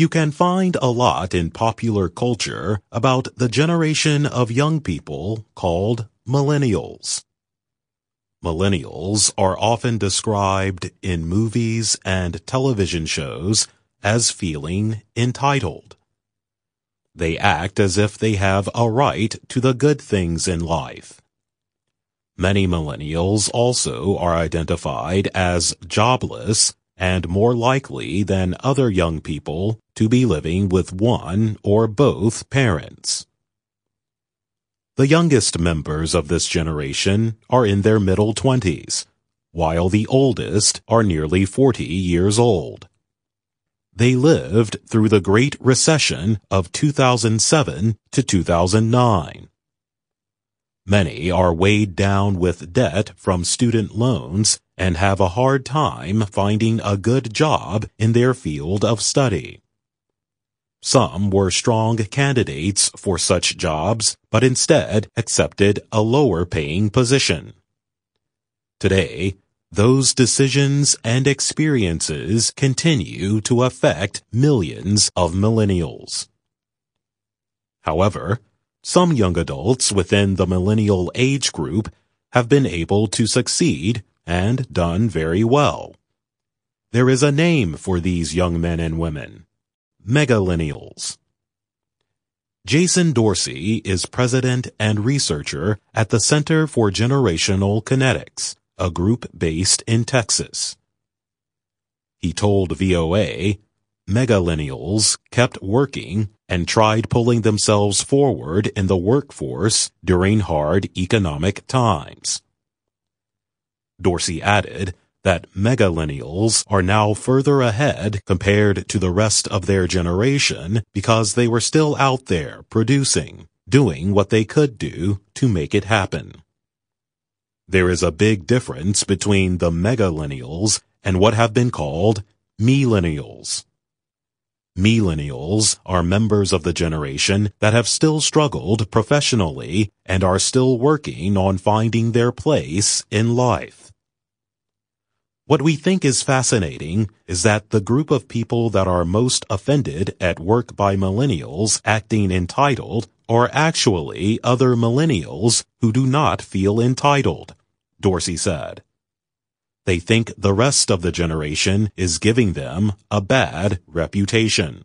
You can find a lot in popular culture about the generation of young people called millennials. Millennials are often described in movies and television shows as feeling entitled. They act as if they have a right to the good things in life. Many millennials also are identified as jobless and more likely than other young people to be living with one or both parents. The youngest members of this generation are in their middle twenties, while the oldest are nearly 40 years old. They lived through the Great Recession of 2007 to 2009. Many are weighed down with debt from student loans and have a hard time finding a good job in their field of study. Some were strong candidates for such jobs, but instead accepted a lower paying position. Today, those decisions and experiences continue to affect millions of millennials. However, some young adults within the millennial age group have been able to succeed and done very well. There is a name for these young men and women. Megalennials. Jason Dorsey is president and researcher at the Center for Generational Kinetics a group based in Texas. He told VOA, megalennials kept working and tried pulling themselves forward in the workforce during hard economic times. Dorsey added that megalennials are now further ahead compared to the rest of their generation because they were still out there producing, doing what they could do to make it happen. There is a big difference between the megalennials and what have been called millennials. Millennials are members of the generation that have still struggled professionally and are still working on finding their place in life. What we think is fascinating is that the group of people that are most offended at work by millennials acting entitled are actually other millennials who do not feel entitled. Dorsey said. They think the rest of the generation is giving them a bad reputation.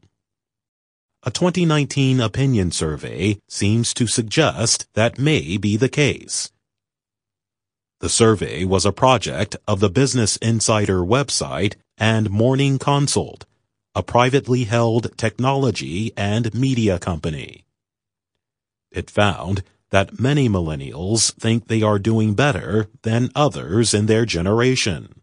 A 2019 opinion survey seems to suggest that may be the case. The survey was a project of the Business Insider website and Morning Consult, a privately held technology and media company. It found that many millennials think they are doing better than others in their generation.